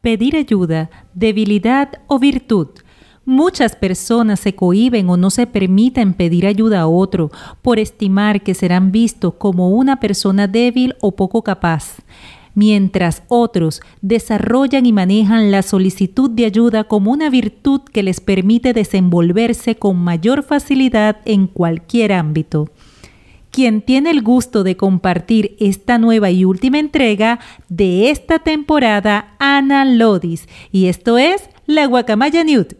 Pedir ayuda, debilidad o virtud. Muchas personas se cohiben o no se permiten pedir ayuda a otro por estimar que serán vistos como una persona débil o poco capaz, mientras otros desarrollan y manejan la solicitud de ayuda como una virtud que les permite desenvolverse con mayor facilidad en cualquier ámbito quien tiene el gusto de compartir esta nueva y última entrega de esta temporada, Ana Lodis. Y esto es La Guacamaya Newt.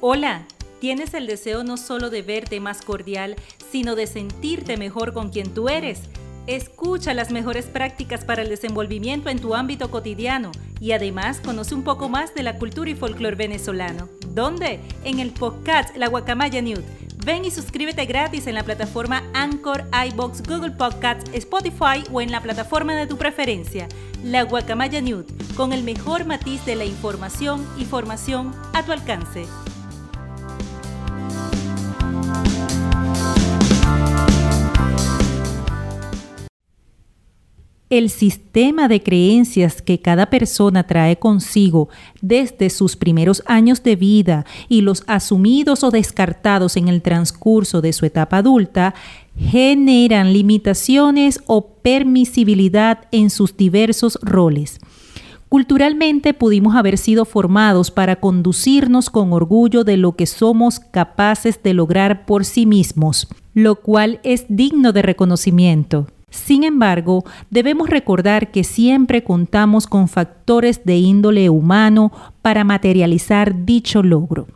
Hola, ¿tienes el deseo no solo de verte más cordial, sino de sentirte mejor con quien tú eres? Escucha las mejores prácticas para el desenvolvimiento en tu ámbito cotidiano y además conoce un poco más de la cultura y folclore venezolano. ¿Dónde? En el podcast La Guacamaya News. Ven y suscríbete gratis en la plataforma Anchor, iBox, Google Podcasts, Spotify o en la plataforma de tu preferencia. La Guacamaya News, con el mejor matiz de la información y formación a tu alcance. El sistema de creencias que cada persona trae consigo desde sus primeros años de vida y los asumidos o descartados en el transcurso de su etapa adulta generan limitaciones o permisibilidad en sus diversos roles. Culturalmente pudimos haber sido formados para conducirnos con orgullo de lo que somos capaces de lograr por sí mismos, lo cual es digno de reconocimiento. Sin embargo, debemos recordar que siempre contamos con factores de índole humano para materializar dicho logro.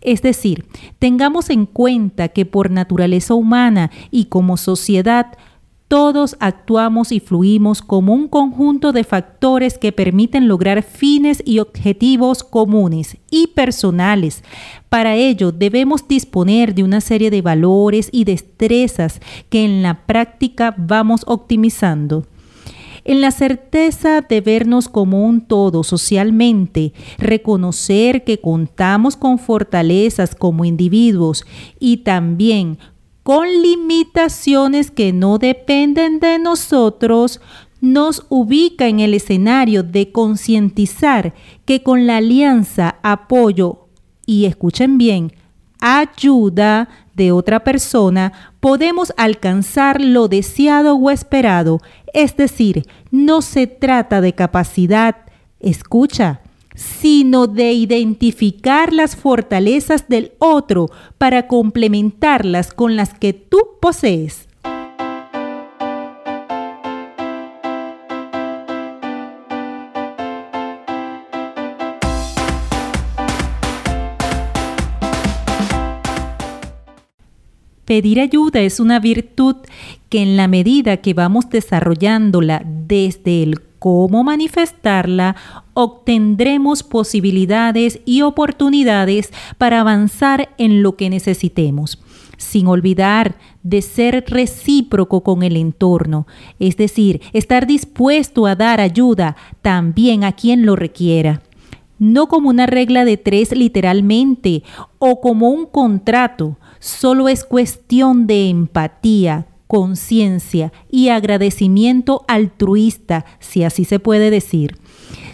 Es decir, tengamos en cuenta que por naturaleza humana y como sociedad todos actuamos y fluimos como un conjunto de factores que permiten lograr fines y objetivos comunes y personales. Para ello debemos disponer de una serie de valores y destrezas que en la práctica vamos optimizando. En la certeza de vernos como un todo socialmente, reconocer que contamos con fortalezas como individuos y también con limitaciones que no dependen de nosotros, nos ubica en el escenario de concientizar que con la alianza, apoyo y escuchen bien, ayuda de otra persona, podemos alcanzar lo deseado o esperado. Es decir, no se trata de capacidad, escucha, sino de identificar las fortalezas del otro para complementarlas con las que tú posees. Pedir ayuda es una virtud que en la medida que vamos desarrollándola desde el cómo manifestarla, obtendremos posibilidades y oportunidades para avanzar en lo que necesitemos, sin olvidar de ser recíproco con el entorno, es decir, estar dispuesto a dar ayuda también a quien lo requiera no como una regla de tres literalmente o como un contrato, solo es cuestión de empatía, conciencia y agradecimiento altruista, si así se puede decir.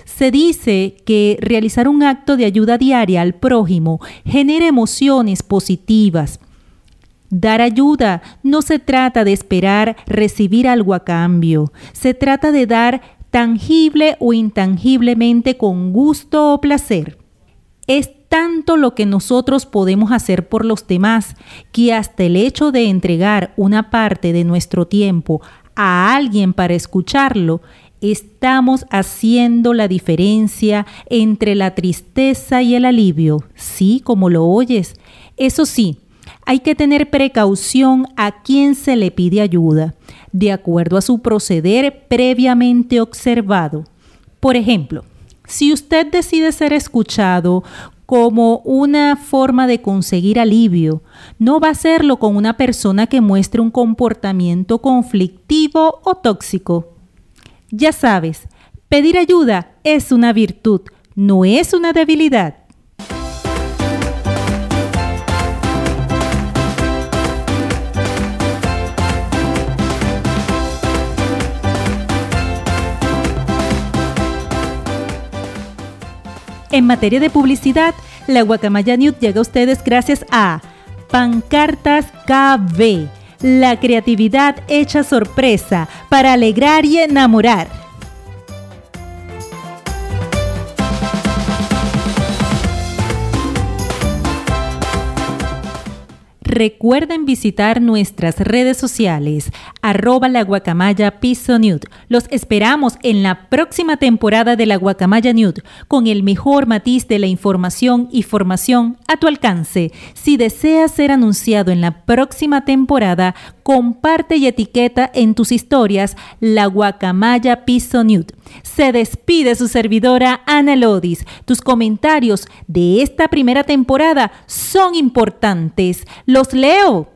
Se dice que realizar un acto de ayuda diaria al prójimo genera emociones positivas. Dar ayuda no se trata de esperar recibir algo a cambio, se trata de dar tangible o intangiblemente con gusto o placer. Es tanto lo que nosotros podemos hacer por los demás que hasta el hecho de entregar una parte de nuestro tiempo a alguien para escucharlo, estamos haciendo la diferencia entre la tristeza y el alivio, sí, como lo oyes. Eso sí, hay que tener precaución a quien se le pide ayuda, de acuerdo a su proceder previamente observado. Por ejemplo, si usted decide ser escuchado como una forma de conseguir alivio. No va a hacerlo con una persona que muestre un comportamiento conflictivo o tóxico. Ya sabes, pedir ayuda es una virtud, no es una debilidad. En materia de publicidad, la Guacamaya News llega a ustedes gracias a Pancartas KB, la creatividad hecha sorpresa para alegrar y enamorar. Recuerden visitar nuestras redes sociales, arroba la guacamaya piso nude. Los esperamos en la próxima temporada de la guacamaya nude, con el mejor matiz de la información y formación a tu alcance. Si deseas ser anunciado en la próxima temporada, comparte y etiqueta en tus historias la guacamaya piso nude. Se despide su servidora Ana Lodis. Tus comentarios de esta primera temporada son importantes. Deus leu.